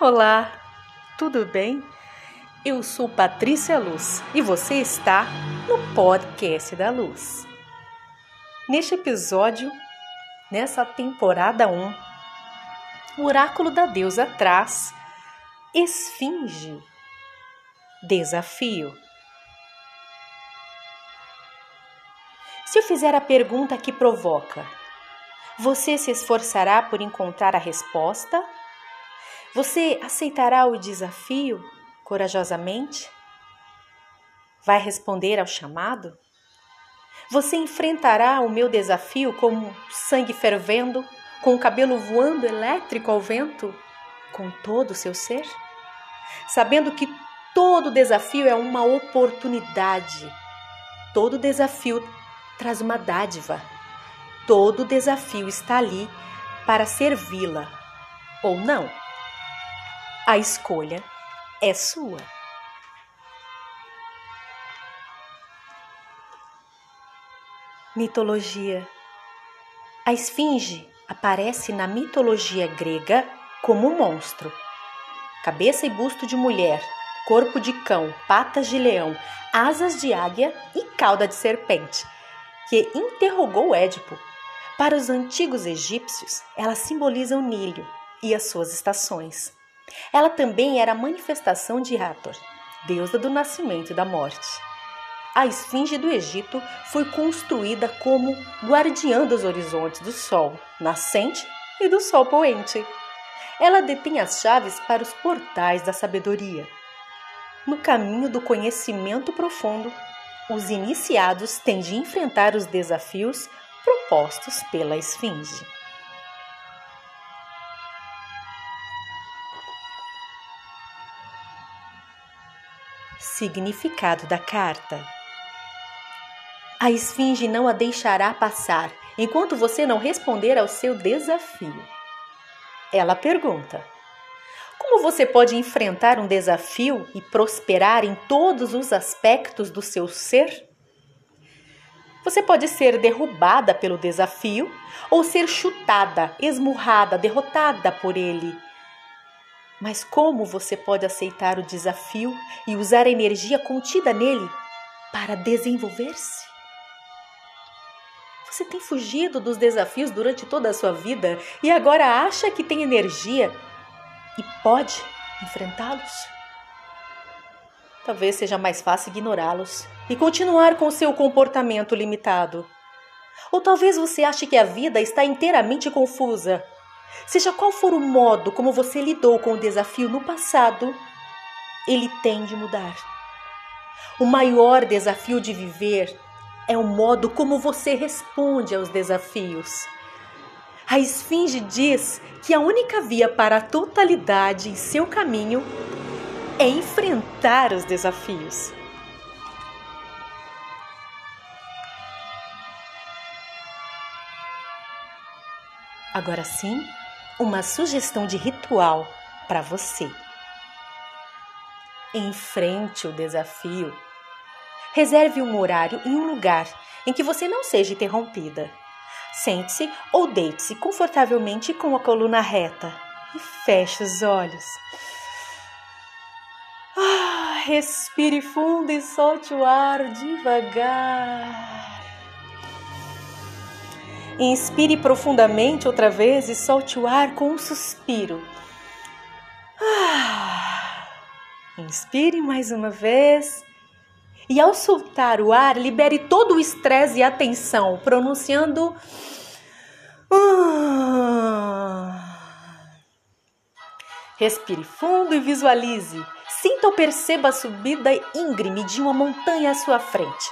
Olá, tudo bem? Eu sou Patrícia Luz e você está no podcast da Luz. Neste episódio, nessa temporada 1, o oráculo da deusa traz Esfinge Desafio. Se eu fizer a pergunta que provoca, você se esforçará por encontrar a resposta? Você aceitará o desafio corajosamente? Vai responder ao chamado? Você enfrentará o meu desafio com sangue fervendo, com o cabelo voando elétrico ao vento, com todo o seu ser? Sabendo que todo desafio é uma oportunidade, todo desafio traz uma dádiva, todo desafio está ali para servi-la ou não. A escolha é sua. Mitologia. A esfinge aparece na mitologia grega como um monstro. Cabeça e busto de mulher, corpo de cão, patas de leão, asas de águia e cauda de serpente, que interrogou Édipo. Para os antigos egípcios, ela simboliza o Nílio e as suas estações. Ela também era a manifestação de Hathor, deusa do nascimento e da morte. A esfinge do Egito foi construída como guardiã dos horizontes do sol nascente e do sol poente. Ela detém as chaves para os portais da sabedoria. No caminho do conhecimento profundo, os iniciados têm de enfrentar os desafios propostos pela esfinge. Significado da carta: A esfinge não a deixará passar enquanto você não responder ao seu desafio. Ela pergunta: Como você pode enfrentar um desafio e prosperar em todos os aspectos do seu ser? Você pode ser derrubada pelo desafio ou ser chutada, esmurrada, derrotada por ele mas como você pode aceitar o desafio e usar a energia contida nele para desenvolver-se? Você tem fugido dos desafios durante toda a sua vida e agora acha que tem energia e pode enfrentá-los? Talvez seja mais fácil ignorá-los e continuar com seu comportamento limitado. Ou talvez você ache que a vida está inteiramente confusa Seja qual for o modo como você lidou com o desafio no passado, ele tem de mudar. O maior desafio de viver é o modo como você responde aos desafios. A Esfinge diz que a única via para a totalidade em seu caminho é enfrentar os desafios. Agora sim, uma sugestão de ritual para você. Enfrente o desafio. Reserve um horário e um lugar em que você não seja interrompida. Sente-se ou deite-se confortavelmente com a coluna reta e feche os olhos. Ah, respire fundo e solte o ar devagar. Inspire profundamente outra vez e solte o ar com um suspiro. Ah. Inspire mais uma vez. E ao soltar o ar, libere todo o estresse e a tensão, pronunciando. Ah. Respire fundo e visualize. Sinta ou perceba a subida íngreme de uma montanha à sua frente.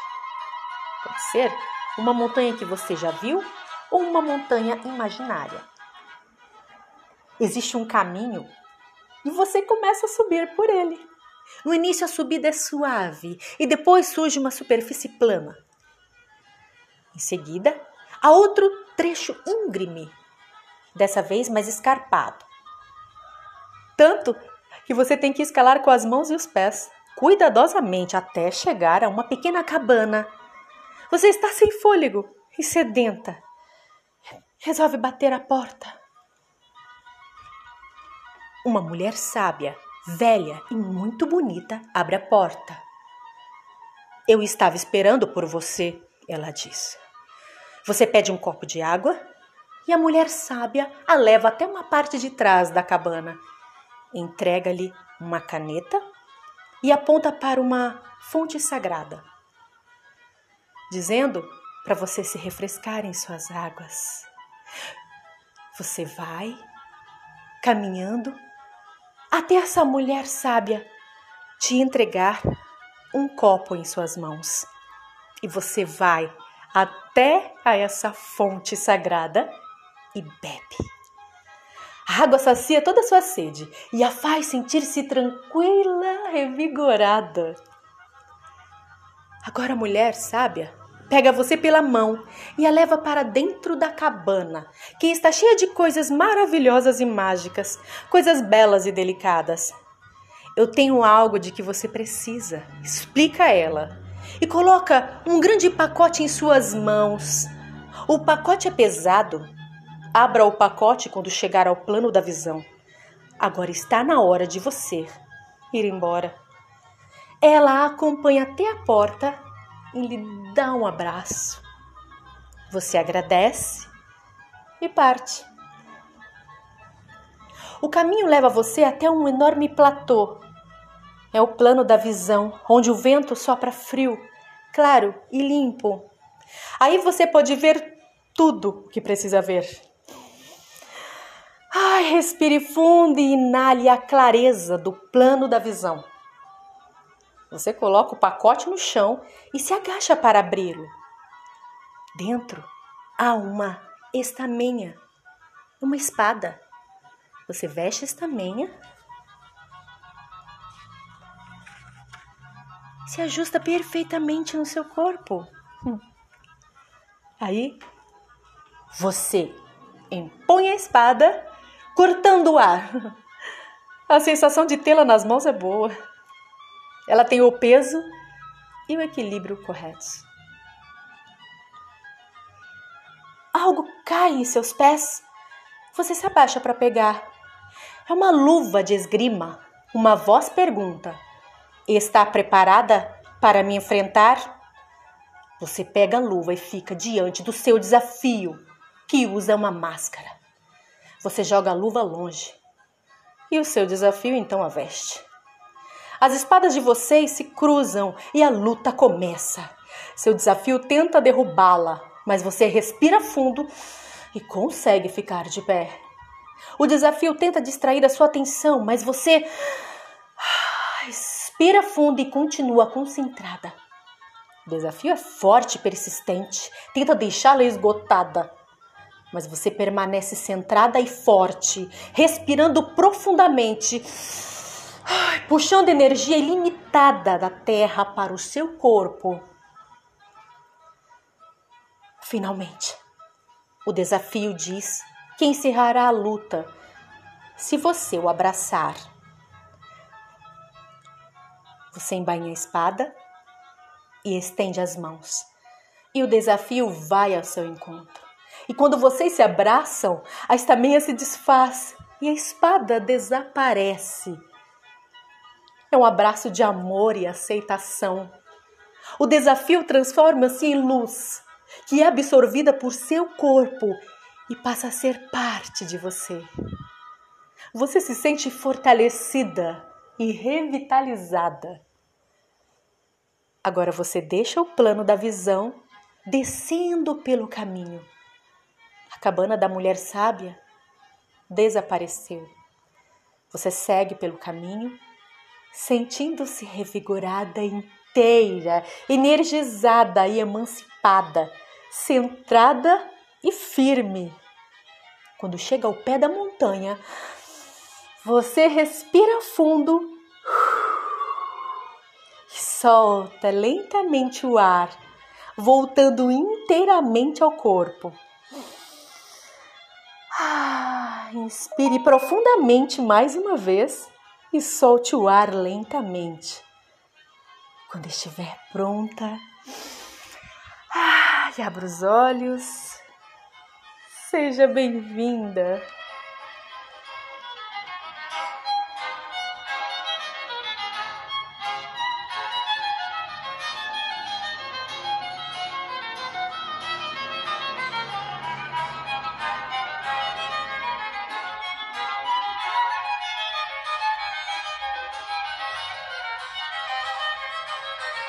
Pode ser uma montanha que você já viu ou uma montanha imaginária. Existe um caminho e você começa a subir por ele. No início a subida é suave e depois surge uma superfície plana. Em seguida, há outro trecho íngreme, dessa vez mais escarpado. Tanto que você tem que escalar com as mãos e os pés, cuidadosamente até chegar a uma pequena cabana. Você está sem fôlego e sedenta resolve bater a porta. uma mulher sábia, velha e muito bonita, abre a porta. Eu estava esperando por você, ela disse. Você pede um copo de água e a mulher sábia a leva até uma parte de trás da cabana. Entrega-lhe uma caneta e aponta para uma fonte sagrada, dizendo para você se refrescar em suas águas. Você vai caminhando até essa mulher sábia te entregar um copo em suas mãos. E você vai até a essa fonte sagrada e bebe. A água sacia toda a sua sede e a faz sentir-se tranquila, revigorada. Agora mulher sábia pega você pela mão e a leva para dentro da cabana, que está cheia de coisas maravilhosas e mágicas, coisas belas e delicadas. Eu tenho algo de que você precisa, explica ela, e coloca um grande pacote em suas mãos. O pacote é pesado, Abra o pacote quando chegar ao plano da visão. Agora está na hora de você ir embora. Ela a acompanha até a porta e lhe dá um abraço. Você agradece e parte. O caminho leva você até um enorme platô. É o plano da visão, onde o vento sopra frio, claro e limpo. Aí você pode ver tudo o que precisa ver. Ai, respire fundo e inale a clareza do plano da visão. Você coloca o pacote no chão e se agacha para abri-lo. Dentro há uma estamenha, uma espada. Você veste a estamenha, se ajusta perfeitamente no seu corpo. Hum. Aí você impõe a espada cortando o ar. A sensação de tê-la nas mãos é boa. Ela tem o peso e o equilíbrio corretos. Algo cai em seus pés. Você se abaixa para pegar. É uma luva de esgrima. Uma voz pergunta: Está preparada para me enfrentar? Você pega a luva e fica diante do seu desafio, que usa uma máscara. Você joga a luva longe. E o seu desafio então a veste. As espadas de vocês se cruzam e a luta começa. Seu desafio tenta derrubá-la, mas você respira fundo e consegue ficar de pé. O desafio tenta distrair a sua atenção, mas você respira fundo e continua concentrada. O desafio é forte e persistente, tenta deixá-la esgotada mas você permanece centrada e forte, respirando profundamente, puxando energia ilimitada da terra para o seu corpo. Finalmente, o desafio diz que encerrará a luta se você o abraçar. Você embainha a espada e estende as mãos, e o desafio vai ao seu encontro. E quando vocês se abraçam, a estamenha se desfaz e a espada desaparece. É um abraço de amor e aceitação. O desafio transforma-se em luz, que é absorvida por seu corpo e passa a ser parte de você. Você se sente fortalecida e revitalizada. Agora você deixa o plano da visão descendo pelo caminho a cabana da mulher sábia desapareceu. Você segue pelo caminho, sentindo-se revigorada inteira, energizada e emancipada, centrada e firme. Quando chega ao pé da montanha, você respira fundo e solta lentamente o ar, voltando inteiramente ao corpo. Ah, inspire profundamente mais uma vez e solte o ar lentamente. Quando estiver pronta, ah, abra os olhos. Seja bem-vinda.